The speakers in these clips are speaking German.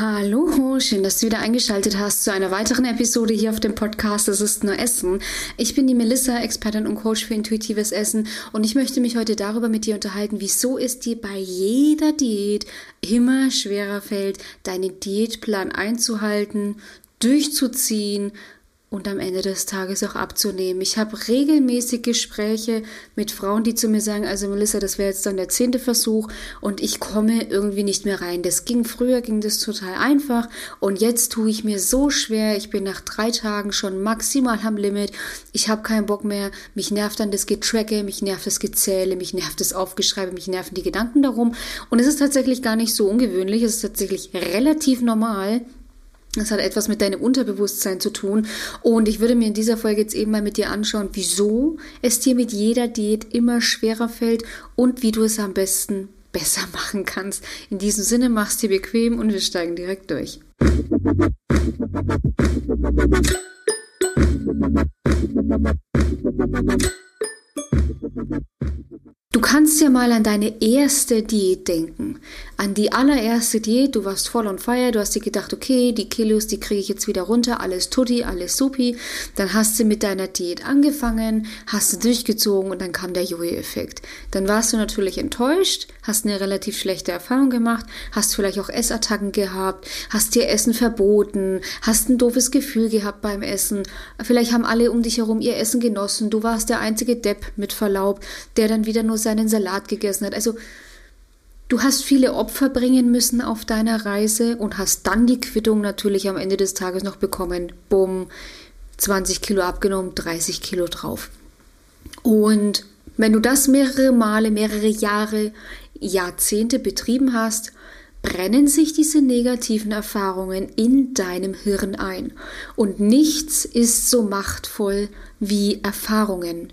Hallo, schön, dass du wieder eingeschaltet hast zu einer weiteren Episode hier auf dem Podcast Es ist nur Essen. Ich bin die Melissa, Expertin und Coach für intuitives Essen und ich möchte mich heute darüber mit dir unterhalten, wieso es dir bei jeder Diät immer schwerer fällt, deinen Diätplan einzuhalten, durchzuziehen und am Ende des Tages auch abzunehmen. Ich habe regelmäßig Gespräche mit Frauen, die zu mir sagen, also Melissa, das wäre jetzt dann der zehnte Versuch und ich komme irgendwie nicht mehr rein. Das ging früher, ging das total einfach und jetzt tue ich mir so schwer. Ich bin nach drei Tagen schon maximal am Limit. Ich habe keinen Bock mehr. Mich nervt dann das Getracke, mich nervt das Gezähle, mich nervt das Aufgeschreibe, mich nerven die Gedanken darum. Und es ist tatsächlich gar nicht so ungewöhnlich. Es ist tatsächlich relativ normal das hat etwas mit deinem Unterbewusstsein zu tun. Und ich würde mir in dieser Folge jetzt eben mal mit dir anschauen, wieso es dir mit jeder Diät immer schwerer fällt und wie du es am besten besser machen kannst. In diesem Sinne, mach's dir bequem und wir steigen direkt durch. Du kannst ja mal an deine erste Diät denken. An die allererste Diät, du warst voll on fire, du hast dir gedacht, okay, die Kilos, die kriege ich jetzt wieder runter, alles tutti, alles supi. Dann hast du mit deiner Diät angefangen, hast du durchgezogen und dann kam der Jojo-Effekt. Dann warst du natürlich enttäuscht, hast eine relativ schlechte Erfahrung gemacht, hast vielleicht auch Essattacken gehabt, hast dir Essen verboten, hast ein doofes Gefühl gehabt beim Essen. Vielleicht haben alle um dich herum ihr Essen genossen, du warst der einzige Depp mit Verlaub, der dann wieder nur seinen Salat gegessen hat. Also Du hast viele Opfer bringen müssen auf deiner Reise und hast dann die Quittung natürlich am Ende des Tages noch bekommen. Bumm, 20 Kilo abgenommen, 30 Kilo drauf. Und wenn du das mehrere Male, mehrere Jahre, Jahrzehnte betrieben hast, brennen sich diese negativen Erfahrungen in deinem Hirn ein. Und nichts ist so machtvoll wie Erfahrungen.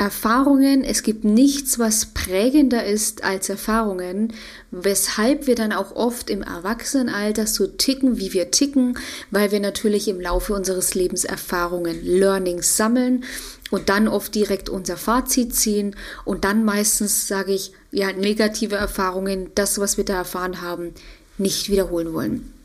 Erfahrungen, es gibt nichts, was prägender ist als Erfahrungen, weshalb wir dann auch oft im Erwachsenenalter so ticken, wie wir ticken, weil wir natürlich im Laufe unseres Lebens Erfahrungen, Learnings sammeln und dann oft direkt unser Fazit ziehen und dann meistens, sage ich, ja, negative Erfahrungen, das, was wir da erfahren haben, nicht wiederholen wollen.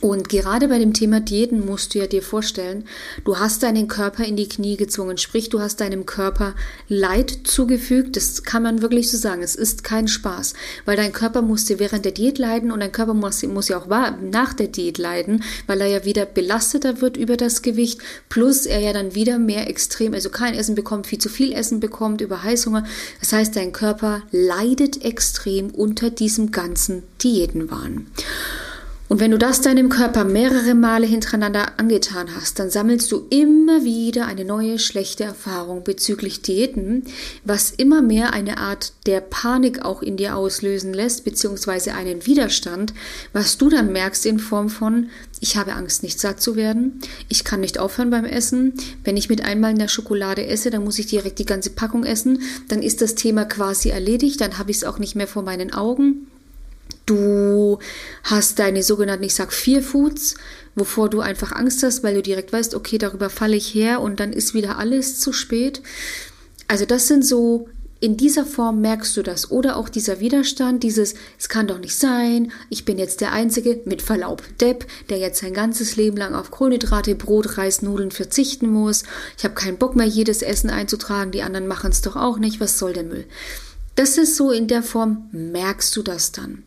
Und gerade bei dem Thema Diäten musst du ja dir vorstellen, du hast deinen Körper in die Knie gezwungen, sprich du hast deinem Körper Leid zugefügt, das kann man wirklich so sagen, es ist kein Spaß, weil dein Körper musste während der Diät leiden und dein Körper muss, muss ja auch nach der Diät leiden, weil er ja wieder belasteter wird über das Gewicht, plus er ja dann wieder mehr extrem, also kein Essen bekommt, viel zu viel Essen bekommt, über Heißhunger, das heißt dein Körper leidet extrem unter diesem ganzen Diätenwahn. Und wenn du das deinem Körper mehrere Male hintereinander angetan hast, dann sammelst du immer wieder eine neue schlechte Erfahrung bezüglich Diäten, was immer mehr eine Art der Panik auch in dir auslösen lässt, beziehungsweise einen Widerstand, was du dann merkst in Form von, ich habe Angst, nicht satt zu werden, ich kann nicht aufhören beim Essen, wenn ich mit einmal in der Schokolade esse, dann muss ich direkt die ganze Packung essen, dann ist das Thema quasi erledigt, dann habe ich es auch nicht mehr vor meinen Augen Du hast deine sogenannten, ich sag vier Foods, wovor du einfach Angst hast, weil du direkt weißt, okay, darüber falle ich her und dann ist wieder alles zu spät. Also das sind so, in dieser Form merkst du das. Oder auch dieser Widerstand, dieses, es kann doch nicht sein, ich bin jetzt der Einzige, mit Verlaub, Depp, der jetzt sein ganzes Leben lang auf Kohlenhydrate, Brot, Reis, Nudeln verzichten muss. Ich habe keinen Bock mehr, jedes Essen einzutragen, die anderen machen es doch auch nicht, was soll der Müll? Das ist so in der Form, merkst du das dann.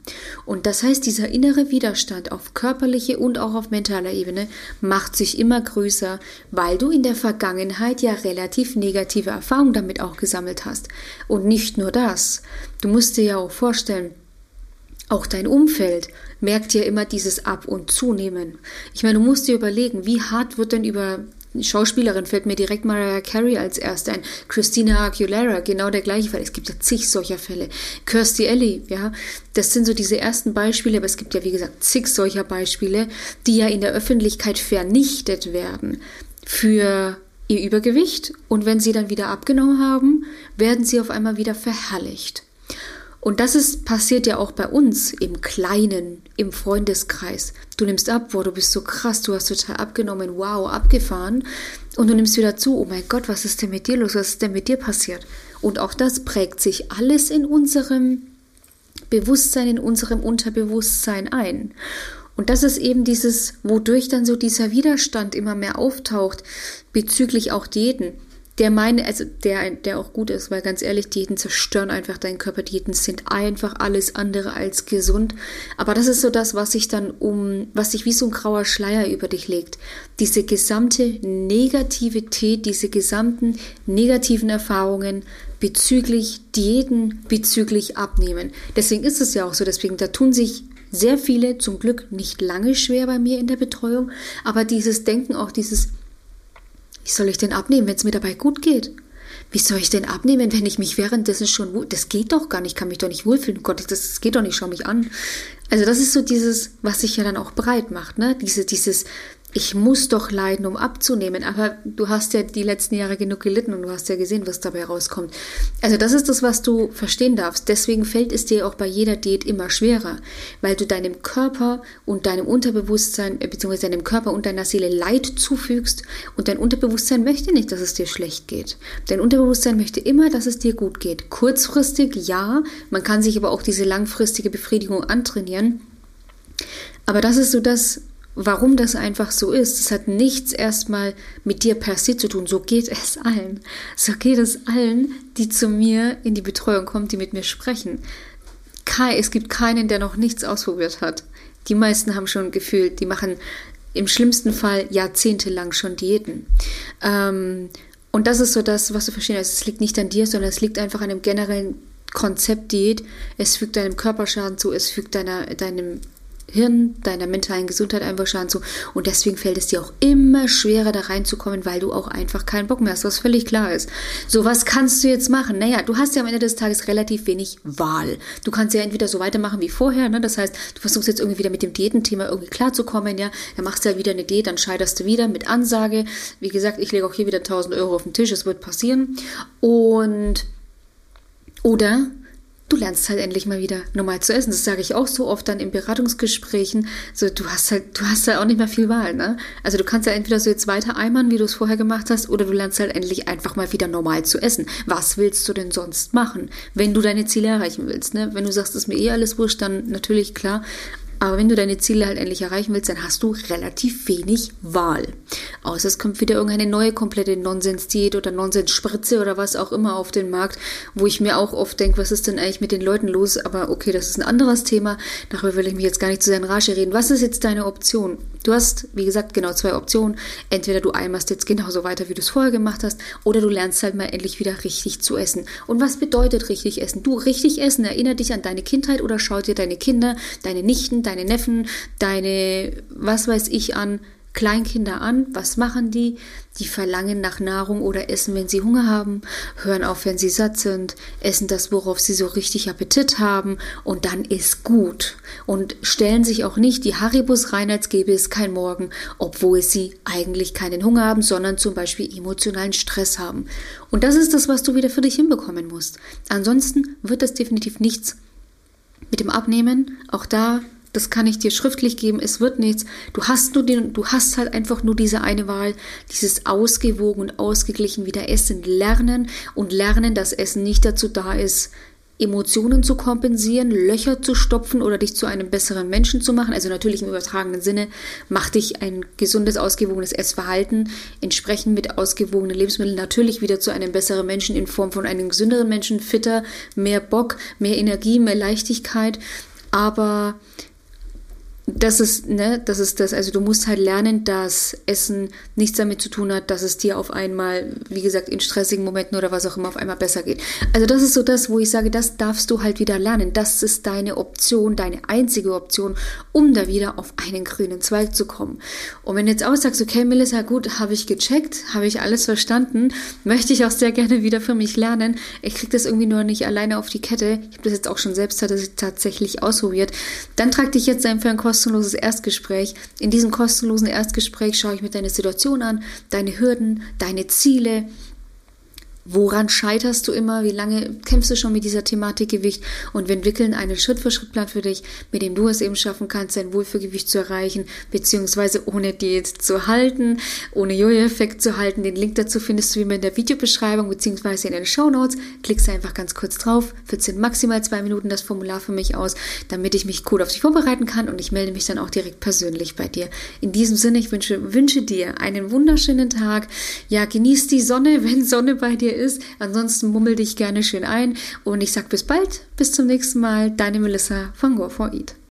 Und das heißt, dieser innere Widerstand auf körperliche und auch auf mentaler Ebene macht sich immer größer, weil du in der Vergangenheit ja relativ negative Erfahrungen damit auch gesammelt hast. Und nicht nur das. Du musst dir ja auch vorstellen, auch dein Umfeld merkt ja immer dieses Ab- und Zunehmen. Ich meine, du musst dir überlegen, wie hart wird denn über Schauspielerin fällt mir direkt Mariah Carey als erste ein. Christina Aguilera, genau der gleiche Fall. Es gibt ja zig solcher Fälle. Kirstie Ellie, ja. Das sind so diese ersten Beispiele, aber es gibt ja, wie gesagt, zig solcher Beispiele, die ja in der Öffentlichkeit vernichtet werden für ihr Übergewicht. Und wenn sie dann wieder abgenommen haben, werden sie auf einmal wieder verherrlicht. Und das ist passiert ja auch bei uns im Kleinen, im Freundeskreis. Du nimmst ab, boah, du bist so krass, du hast total abgenommen, wow, abgefahren. Und du nimmst wieder zu, oh mein Gott, was ist denn mit dir los, was ist denn mit dir passiert? Und auch das prägt sich alles in unserem Bewusstsein in unserem Unterbewusstsein ein. Und das ist eben dieses, wodurch dann so dieser Widerstand immer mehr auftaucht bezüglich auch Diäten der meine, also der, der auch gut ist, weil ganz ehrlich, Diäten zerstören einfach deinen Körper. Diäten sind einfach alles andere als gesund. Aber das ist so das, was sich dann um, was sich wie so ein grauer Schleier über dich legt. Diese gesamte Negativität, diese gesamten negativen Erfahrungen bezüglich Diäten, bezüglich Abnehmen. Deswegen ist es ja auch so, deswegen, da tun sich sehr viele zum Glück nicht lange schwer bei mir in der Betreuung, aber dieses Denken, auch dieses wie soll ich denn abnehmen, wenn es mir dabei gut geht? Wie soll ich denn abnehmen, wenn ich mich währenddessen schon wohl. Das geht doch gar nicht, kann mich doch nicht wohlfühlen. Gott, das, das geht doch nicht, schau mich an. Also, das ist so dieses, was sich ja dann auch breit macht, ne? Diese, dieses, ich muss doch leiden, um abzunehmen. Aber du hast ja die letzten Jahre genug gelitten und du hast ja gesehen, was dabei rauskommt. Also das ist das, was du verstehen darfst. Deswegen fällt es dir auch bei jeder Diät immer schwerer, weil du deinem Körper und deinem Unterbewusstsein, äh, beziehungsweise deinem Körper und deiner Seele Leid zufügst und dein Unterbewusstsein möchte nicht, dass es dir schlecht geht. Dein Unterbewusstsein möchte immer, dass es dir gut geht. Kurzfristig ja, man kann sich aber auch diese langfristige Befriedigung antrainieren. Aber das ist so das, warum das einfach so ist. Es hat nichts erstmal mit dir per se zu tun. So geht es allen. So geht es allen, die zu mir in die Betreuung kommen, die mit mir sprechen. Es gibt keinen, der noch nichts ausprobiert hat. Die meisten haben schon gefühlt, die machen im schlimmsten Fall jahrzehntelang schon Diäten. Ähm, und das ist so das, was du verstehen hast. Es liegt nicht an dir, sondern es liegt einfach an dem generellen Konzept Diät. Es fügt deinem Körperschaden zu, es fügt deiner, deinem Hirn, deiner mentalen Gesundheit einfach Schaden zu. Und deswegen fällt es dir auch immer schwerer, da reinzukommen, weil du auch einfach keinen Bock mehr hast, was völlig klar ist. So, was kannst du jetzt machen? Naja, du hast ja am Ende des Tages relativ wenig Wahl. Du kannst ja entweder so weitermachen wie vorher, ne? Das heißt, du versuchst jetzt irgendwie wieder mit dem Diätenthema irgendwie klarzukommen, ja. Dann machst du ja wieder eine Diät, dann scheiterst du wieder mit Ansage. Wie gesagt, ich lege auch hier wieder 1000 Euro auf den Tisch, es wird passieren. Und, oder du lernst halt endlich mal wieder normal zu essen. Das sage ich auch so oft dann in Beratungsgesprächen. So, du hast halt, du hast halt auch nicht mehr viel Wahl, ne? Also du kannst ja entweder so jetzt weiter eimern, wie du es vorher gemacht hast, oder du lernst halt endlich einfach mal wieder normal zu essen. Was willst du denn sonst machen, wenn du deine Ziele erreichen willst, ne? Wenn du sagst, ist mir eh alles wurscht, dann natürlich klar. Aber wenn du deine Ziele halt endlich erreichen willst, dann hast du relativ wenig Wahl. Außer es kommt wieder irgendeine neue komplette Nonsens-Diät oder Nonsens-Spritze oder was auch immer auf den Markt, wo ich mir auch oft denke, was ist denn eigentlich mit den Leuten los? Aber okay, das ist ein anderes Thema. Darüber will ich mich jetzt gar nicht zu sehr in Rage reden. Was ist jetzt deine Option? Du hast, wie gesagt, genau zwei Optionen. Entweder du eimerst jetzt genauso weiter, wie du es vorher gemacht hast, oder du lernst halt mal endlich wieder richtig zu essen. Und was bedeutet richtig essen? Du richtig essen, erinnere dich an deine Kindheit oder schau dir deine Kinder, deine Nichten, deine Neffen, deine, was weiß ich an, Kleinkinder an. Was machen die? Die verlangen nach Nahrung oder essen, wenn sie Hunger haben, hören auf, wenn sie satt sind, essen das, worauf sie so richtig Appetit haben und dann ist gut. Und stellen sich auch nicht die Haribus rein, als gäbe es kein Morgen, obwohl sie eigentlich keinen Hunger haben, sondern zum Beispiel emotionalen Stress haben. Und das ist das, was du wieder für dich hinbekommen musst. Ansonsten wird das definitiv nichts mit dem Abnehmen. Auch da das kann ich dir schriftlich geben, es wird nichts. Du hast nur den, du hast halt einfach nur diese eine Wahl, dieses ausgewogen und ausgeglichen wieder Essen lernen und lernen, dass Essen nicht dazu da ist, Emotionen zu kompensieren, Löcher zu stopfen oder dich zu einem besseren Menschen zu machen. Also natürlich im übertragenen Sinne, mach dich ein gesundes, ausgewogenes Essverhalten entsprechend mit ausgewogenen Lebensmitteln natürlich wieder zu einem besseren Menschen in Form von einem gesünderen Menschen, fitter, mehr Bock, mehr Energie, mehr Leichtigkeit. Aber das ist, ne, das ist das. Also du musst halt lernen, dass Essen nichts damit zu tun hat, dass es dir auf einmal, wie gesagt, in stressigen Momenten oder was auch immer auf einmal besser geht. Also das ist so das, wo ich sage, das darfst du halt wieder lernen. Das ist deine Option, deine einzige Option, um da wieder auf einen grünen Zweig zu kommen. Und wenn du jetzt auch sagst, okay, Melissa, gut, habe ich gecheckt, habe ich alles verstanden, möchte ich auch sehr gerne wieder für mich lernen. Ich kriege das irgendwie nur nicht alleine auf die Kette. Ich habe das jetzt auch schon selbst tatsächlich ausprobiert. Dann trag dich jetzt einfach ein Kosten kostenloses Erstgespräch. In diesem kostenlosen Erstgespräch schaue ich mir deine Situation an, deine Hürden, deine Ziele, Woran scheiterst du immer? Wie lange kämpfst du schon mit dieser Thematik Gewicht? Und wir entwickeln einen Schritt-für-Schritt-Plan für dich, mit dem du es eben schaffen kannst, dein Wohlfühlgewicht zu erreichen, beziehungsweise ohne Diät zu halten, ohne Jojo-Effekt zu halten. Den Link dazu findest du wie immer in der Videobeschreibung, beziehungsweise in den Show Notes. Klickst einfach ganz kurz drauf, 14 maximal zwei Minuten das Formular für mich aus, damit ich mich gut auf dich vorbereiten kann und ich melde mich dann auch direkt persönlich bei dir. In diesem Sinne, ich wünsche, wünsche dir einen wunderschönen Tag. Ja, genieß die Sonne, wenn Sonne bei dir ist. Ansonsten mummel dich gerne schön ein und ich sag bis bald, bis zum nächsten Mal. Deine Melissa von Go for Eat.